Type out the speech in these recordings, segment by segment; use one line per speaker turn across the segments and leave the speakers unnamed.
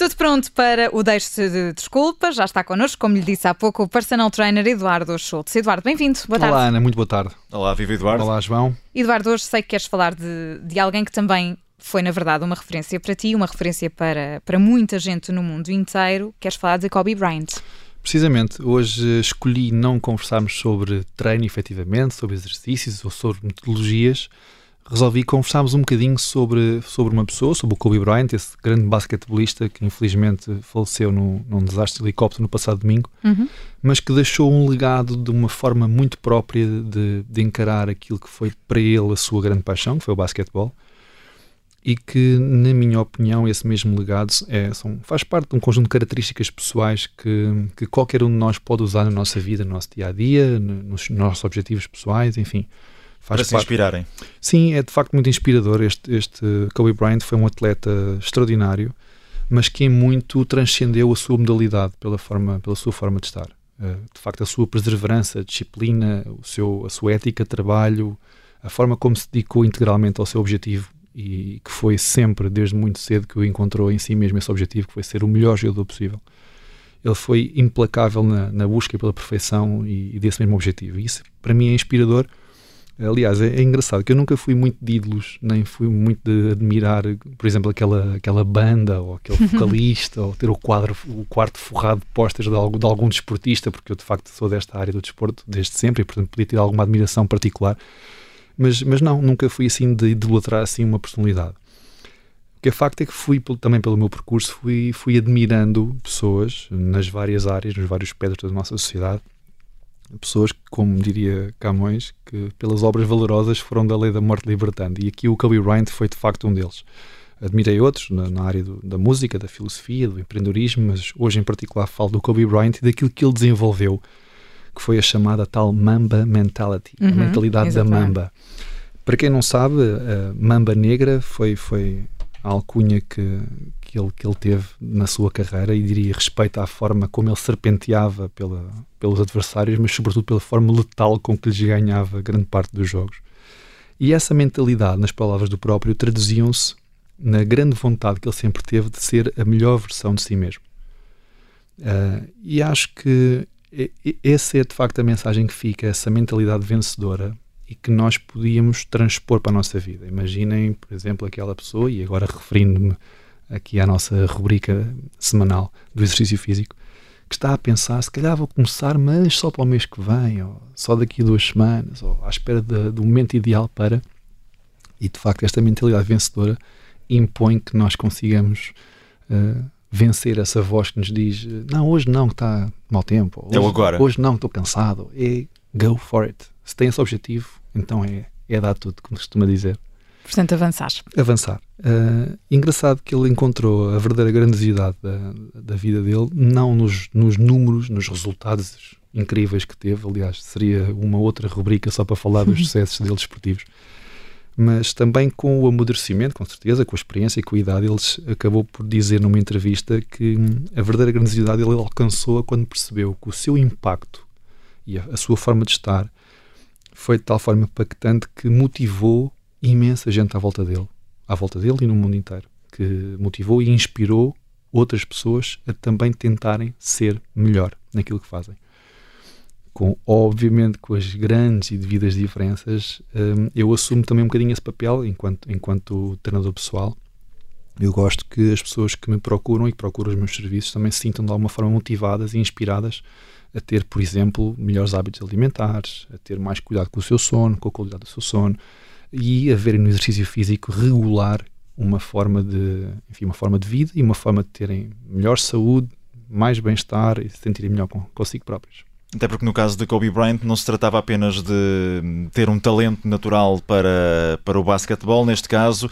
Tudo pronto para o Deixe de Desculpas. Já está connosco, como lhe disse há pouco, o personal trainer Eduardo Schultz. Eduardo, bem-vindo. Boa tarde.
Olá, Ana, muito boa tarde.
Olá, viva Eduardo.
Olá, João.
Eduardo, hoje sei que queres falar de, de alguém que também foi, na verdade, uma referência para ti, uma referência para, para muita gente no mundo inteiro. Queres falar de Kobe Bryant.
Precisamente, hoje escolhi não conversarmos sobre treino efetivamente, sobre exercícios ou sobre metodologias, resolvi conversarmos um bocadinho sobre, sobre uma pessoa, sobre o Kobe Bryant, esse grande basquetebolista que infelizmente faleceu no, num desastre de helicóptero no passado domingo,
uhum.
mas que deixou um legado de uma forma muito própria de, de encarar aquilo que foi para ele a sua grande paixão, que foi o basquetebol, e que, na minha opinião, esse mesmo legado é, são, faz parte de um conjunto de características pessoais que, que qualquer um de nós pode usar na nossa vida, no nosso dia a dia, nos nossos objetivos pessoais, enfim.
Faz para se inspirarem.
Sim, é de facto muito inspirador. Este, este Kobe Bryant foi um atleta extraordinário, mas que em muito transcendeu a sua modalidade pela, forma, pela sua forma de estar. Uh, de facto, a sua perseverança, a disciplina, o seu, a sua ética de trabalho, a forma como se dedicou integralmente ao seu objetivo e que foi sempre, desde muito cedo, que o encontrou em si mesmo esse objetivo, que foi ser o melhor jogador possível. Ele foi implacável na, na busca pela perfeição e, e, desse mesmo objetivo. E isso, para mim, é inspirador Aliás, é, é, engraçado que eu nunca fui muito de ídolos, nem fui muito de admirar, por exemplo, aquela, aquela banda ou aquele vocalista, ou ter o, quadro, o quarto forrado de postas de, de algum desportista, porque eu de facto sou desta área do desporto desde sempre e, portanto, podia ter alguma admiração particular. Mas, mas não, nunca fui assim de idolatrar assim uma personalidade. O que é facto é que fui também pelo meu percurso, fui, fui admirando pessoas nas várias áreas, nos vários pedras da nossa sociedade pessoas, como diria Camões, que pelas obras valorosas foram da lei da morte libertando. E aqui o Kobe Bryant foi de facto um deles. Admirei outros na, na área do, da música, da filosofia, do empreendedorismo, mas hoje em particular falo do Kobe Bryant e daquilo que ele desenvolveu, que foi a chamada tal Mamba Mentality, uhum, a mentalidade exatamente. da Mamba. Para quem não sabe, a Mamba Negra foi, foi a alcunha que, que, ele, que ele teve na sua carreira e diria respeito à forma como ele serpenteava pela, pelos adversários, mas sobretudo pela forma letal com que lhes ganhava grande parte dos jogos. E essa mentalidade, nas palavras do próprio, traduziam-se na grande vontade que ele sempre teve de ser a melhor versão de si mesmo. Uh, e acho que essa é de facto a mensagem que fica, essa mentalidade vencedora e que nós podíamos transpor para a nossa vida. Imaginem, por exemplo, aquela pessoa, e agora referindo-me aqui à nossa rubrica semanal do exercício físico, que está a pensar, se calhar vou começar, mas só para o mês que vem, ou só daqui a duas semanas, ou à espera de, do momento ideal para. E de facto, esta mentalidade vencedora impõe que nós consigamos uh, vencer essa voz que nos diz: não, hoje não, que está mau tempo,
hoje, agora.
hoje não, estou cansado. E go for it. Se tem esse objetivo, então é, é dar tudo, como costuma dizer.
Portanto, avançar.
Avançar. Uh, engraçado que ele encontrou a verdadeira grandiosidade da, da vida dele, não nos, nos números, nos resultados incríveis que teve. Aliás, seria uma outra rubrica só para falar dos sucessos dele esportivos. Mas também com o amadurecimento, com certeza, com a experiência e com a idade, ele acabou por dizer numa entrevista que a verdadeira grandiosidade ele alcançou quando percebeu que o seu impacto e a, a sua forma de estar foi de tal forma impactante que motivou imensa gente à volta dele, à volta dele e no mundo inteiro, que motivou e inspirou outras pessoas a também tentarem ser melhor naquilo que fazem. Com, obviamente, com as grandes e devidas diferenças, um, eu assumo também um bocadinho esse papel enquanto, enquanto treinador pessoal. Eu gosto que as pessoas que me procuram e que procuram os meus serviços também se sintam de alguma forma motivadas e inspiradas a ter, por exemplo, melhores hábitos alimentares, a ter mais cuidado com o seu sono, com a qualidade do seu sono e a verem no exercício físico regular uma forma de, enfim, uma forma de vida e uma forma de terem melhor saúde, mais bem-estar e se sentirem melhor consigo próprios.
Até porque no caso de Kobe Bryant não se tratava apenas de ter um talento natural para, para o basquetebol, neste caso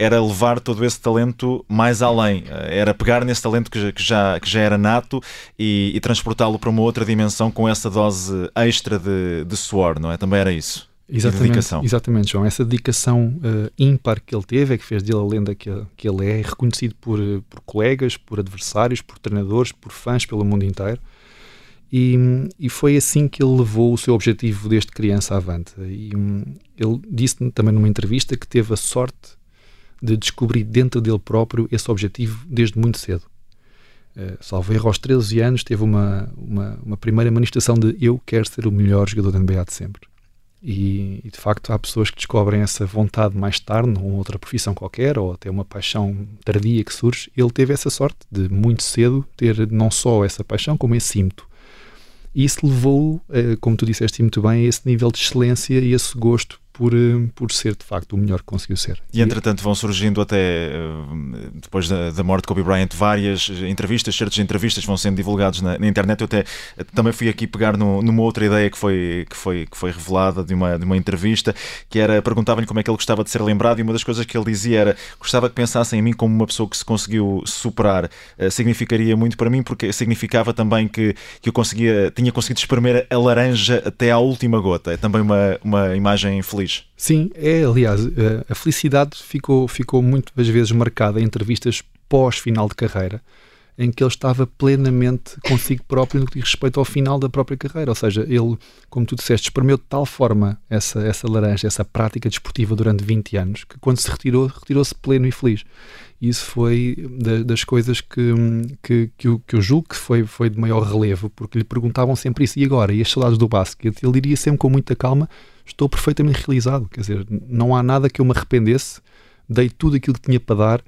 era levar todo esse talento mais além, era pegar nesse talento que, já, que já era nato e, e transportá-lo para uma outra dimensão com essa dose extra de, de suor, não é? Também era isso.
Exatamente, dedicação. exatamente, João. Essa dedicação uh, ímpar que ele teve é que fez dele a lenda que, que ele é, reconhecido por, por colegas, por adversários, por treinadores, por fãs pelo mundo inteiro E, e, foi assim que ele levou o seu objetivo desde criança avante. E hum, ele disse também numa entrevista que teve a sorte de descobrir dentro dele próprio esse objetivo desde muito cedo. Uh, salvo erro, aos 13 anos, teve uma, uma, uma, primeira manifestação de eu quero ser o melhor jogador da NBA de sempre. E, e, de facto há pessoas que descobrem essa vontade mais tarde, numa outra profissão qualquer, ou até uma paixão tardia que surge. Ele teve essa sorte de muito cedo ter não só essa paixão, como esse ímpeto. E isso levou, eh, como tu disseste muito bem, a esse nível de excelência e esse gosto por, eh, por ser de facto o melhor que conseguiu ser.
E entretanto vão surgindo até eh, depois da, da, morte de Kobe Bryant várias entrevistas, certas entrevistas vão sendo divulgadas na, na internet. Eu até também fui aqui pegar no, numa outra ideia que foi, que foi, que foi revelada de uma, de uma entrevista, que era perguntavam-lhe como é que ele gostava de ser lembrado e uma das coisas que ele dizia era gostava que pensassem em mim como uma pessoa que se conseguiu superar. Significaria muito para mim porque significava também que, que eu conseguia, tinha conseguido espremer a laranja até à última gota. É também uma, uma imagem feliz feliz.
Sim, é, aliás, a felicidade ficou, ficou muitas vezes marcada em entrevistas pós-final de carreira, em que ele estava plenamente consigo próprio no que diz respeito ao final da própria carreira. Ou seja, ele, como tu disseste, espremeu de tal forma essa, essa laranja, essa prática desportiva durante 20 anos, que quando se retirou, retirou-se pleno e feliz. Isso foi das coisas que, que, que, eu, que eu julgo que foi, foi de maior relevo, porque lhe perguntavam sempre isso. E agora? E as saudades do basquete? Ele diria sempre com muita calma: estou perfeitamente realizado. Quer dizer, não há nada que eu me arrependesse, dei tudo aquilo que tinha para dar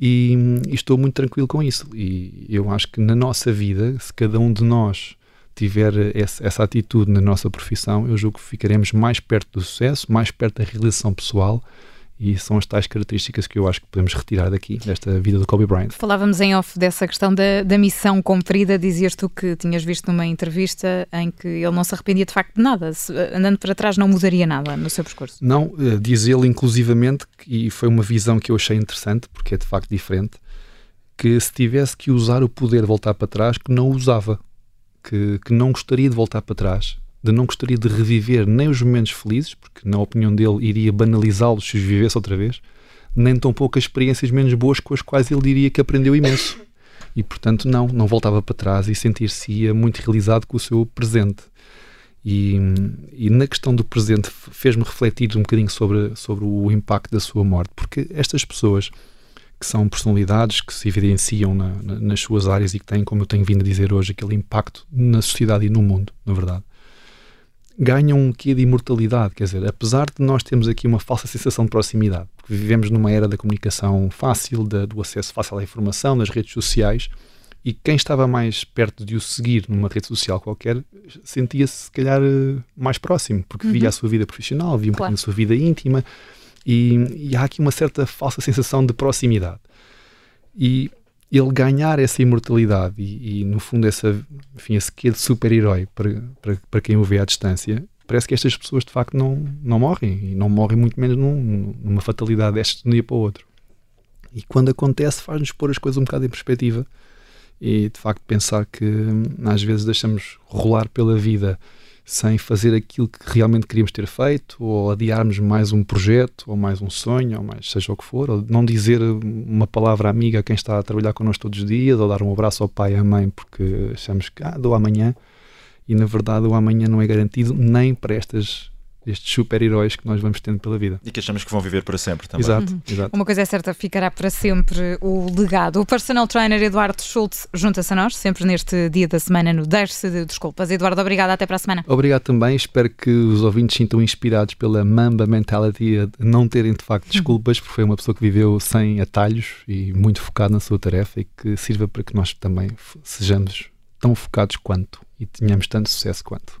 e, e, estou muito tranquilo com isso. E eu acho que na nossa vida, se cada um de nós tiver essa, essa atitude na nossa profissão, eu julgo que ficaremos mais perto do sucesso, mais perto da realização pessoal e são as tais características que eu acho que podemos retirar daqui, desta vida do Kobe Bryant.
Falávamos em off dessa questão da, da missão cumprida. Dizias tu que tinhas visto numa entrevista em que ele não se arrependia de facto de nada. Se, andando para trás, não mudaria nada no seu percurso.
Não, eh, diz ele inclusivamente, e foi uma visão que eu achei interessante, porque é de facto diferente, que se tivesse que usar o poder de voltar para trás, que não usava. Que, que não gostaria de voltar para trás de não gostaria de reviver nem os momentos felizes, porque na opinião dele iria banalizá-los se os vivesse outra vez, nem tão poucas experiências menos boas com as quais ele diria que aprendeu imenso. E portanto, não, não voltava para trás e sentir-se muito realizado com o seu presente. E, e na questão do presente fez-me refletir um bocadinho sobre, sobre o impacto da sua morte, porque estas pessoas que são personalidades que se evidenciam na, na, nas suas áreas e que têm, como eu tenho vindo a dizer hoje, aquele impacto na sociedade e no mundo, na verdade ganham um quê de imortalidade. Quer dizer, apesar de nós termos aqui uma falsa sensação de proximidade, porque vivemos numa era da comunicação fácil, da, do acesso fácil à informação, nas redes sociais, e quem estava mais perto de o seguir numa rede social qualquer sentia-se, se calhar, mais próximo, porque uhum. via a sua vida profissional, via um claro. a sua vida íntima, e, e há aqui uma certa falsa sensação de proximidade. E ele ganhar essa imortalidade e, e, no fundo essa, enfim, esse quê de super-herói para, para, para quem o vê à distância, parece que estas pessoas de facto não, não morrem e não morrem muito menos num, numa fatalidade desta de um dia para o outro. E quando acontece faz-nos pôr as coisas um bocado em perspectiva e de facto pensar que hum, às vezes deixamos rolar pela vida sem fazer aquilo que realmente queríamos ter feito, ou adiarmos mais um projeto, ou mais um sonho, ou mais seja o que for, ou não dizer uma palavra amiga a quem está a trabalhar connosco todos os dias, ou dar um abraço ao pai e à mãe porque achamos que ah, dou amanhã, e na verdade o amanhã não é garantido nem para estas estes super-heróis que nós vamos tendo pela vida.
E que achamos que vão viver para sempre também.
Exato, uhum. exato.
Uma coisa é certa, ficará para sempre o legado. O personal trainer Eduardo Schultz junta-se a nós, sempre neste dia da semana, no Deixe de Desculpas. Eduardo, obrigado, até para a semana.
Obrigado também, espero que os ouvintes sintam inspirados pela Mamba Mentality, a não terem de facto desculpas, porque foi uma pessoa que viveu sem atalhos e muito focado na sua tarefa e que sirva para que nós também sejamos tão focados quanto e tenhamos tanto sucesso quanto.